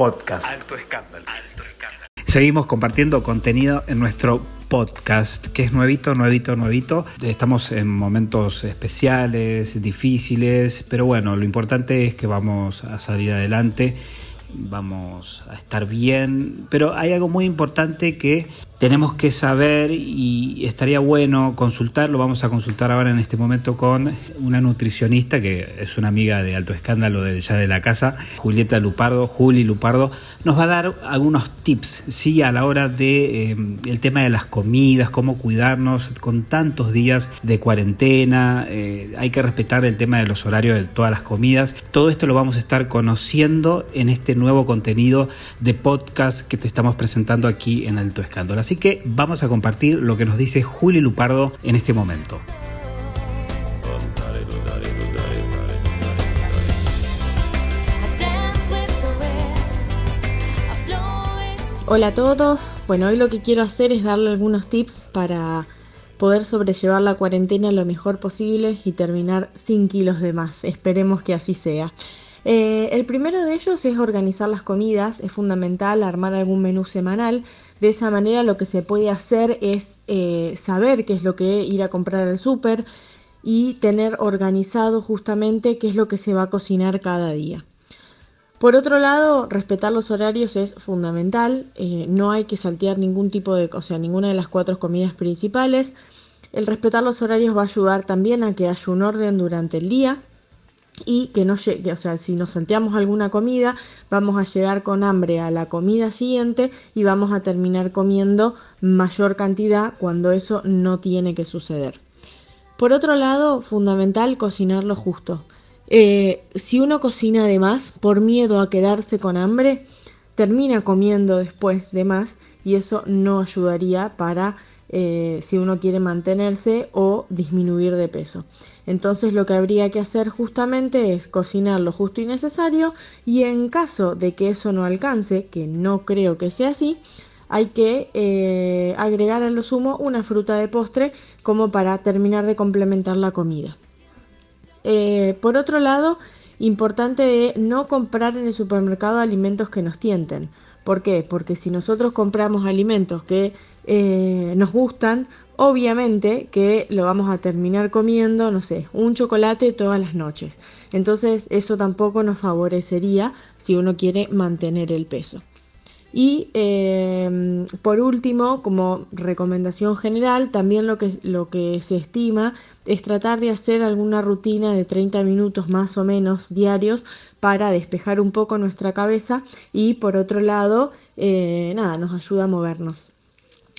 podcast. Alto escándalo. Seguimos compartiendo contenido en nuestro podcast, que es nuevito, nuevito, nuevito. Estamos en momentos especiales, difíciles, pero bueno, lo importante es que vamos a salir adelante, vamos a estar bien, pero hay algo muy importante que tenemos que saber y estaría bueno consultarlo. Vamos a consultar ahora en este momento con una nutricionista que es una amiga de alto escándalo de ya de la casa, Julieta Lupardo, Juli Lupardo. Nos va a dar algunos tips ¿sí? a la hora de eh, el tema de las comidas, cómo cuidarnos con tantos días de cuarentena. Eh, hay que respetar el tema de los horarios de todas las comidas. Todo esto lo vamos a estar conociendo en este nuevo contenido de podcast que te estamos presentando aquí en Alto Escándalo. Que vamos a compartir lo que nos dice Juli Lupardo en este momento. Hola a todos, bueno hoy lo que quiero hacer es darle algunos tips para poder sobrellevar la cuarentena lo mejor posible y terminar sin kilos de más. Esperemos que así sea. Eh, el primero de ellos es organizar las comidas, es fundamental armar algún menú semanal. De esa manera lo que se puede hacer es eh, saber qué es lo que ir a comprar al súper y tener organizado justamente qué es lo que se va a cocinar cada día. Por otro lado, respetar los horarios es fundamental, eh, no hay que saltear ningún tipo de, o sea, ninguna de las cuatro comidas principales. El respetar los horarios va a ayudar también a que haya un orden durante el día y que no llegue, o sea, si nos salteamos alguna comida, vamos a llegar con hambre a la comida siguiente y vamos a terminar comiendo mayor cantidad cuando eso no tiene que suceder. Por otro lado, fundamental cocinar lo justo. Eh, si uno cocina de más por miedo a quedarse con hambre, termina comiendo después de más y eso no ayudaría para eh, si uno quiere mantenerse o disminuir de peso. Entonces lo que habría que hacer justamente es cocinar lo justo y necesario y en caso de que eso no alcance, que no creo que sea así, hay que eh, agregar a lo sumo una fruta de postre como para terminar de complementar la comida. Eh, por otro lado, importante no comprar en el supermercado alimentos que nos tienten. ¿Por qué? Porque si nosotros compramos alimentos que eh, nos gustan, obviamente que lo vamos a terminar comiendo, no sé, un chocolate todas las noches. Entonces eso tampoco nos favorecería si uno quiere mantener el peso. Y em, por último, como recomendación general, también lo que, lo que se estima es tratar de hacer alguna rutina de 30 minutos más o menos diarios para despejar un poco nuestra cabeza y por otro lado, eh, nada, nos ayuda a movernos.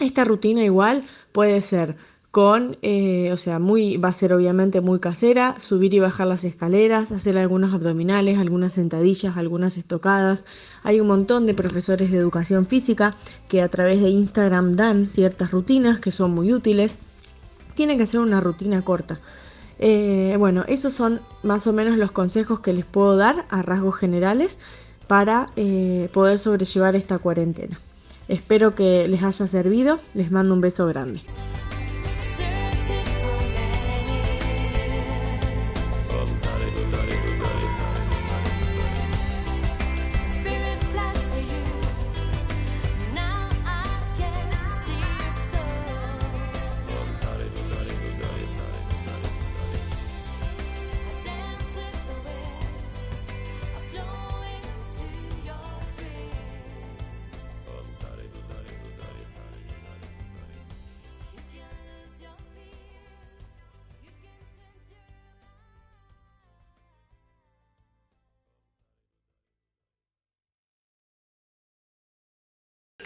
Esta rutina igual puede ser con, eh, o sea, muy, va a ser obviamente muy casera, subir y bajar las escaleras, hacer algunos abdominales, algunas sentadillas, algunas estocadas. Hay un montón de profesores de educación física que a través de Instagram dan ciertas rutinas que son muy útiles. Tienen que hacer una rutina corta. Eh, bueno, esos son más o menos los consejos que les puedo dar a rasgos generales para eh, poder sobrellevar esta cuarentena. Espero que les haya servido. Les mando un beso grande.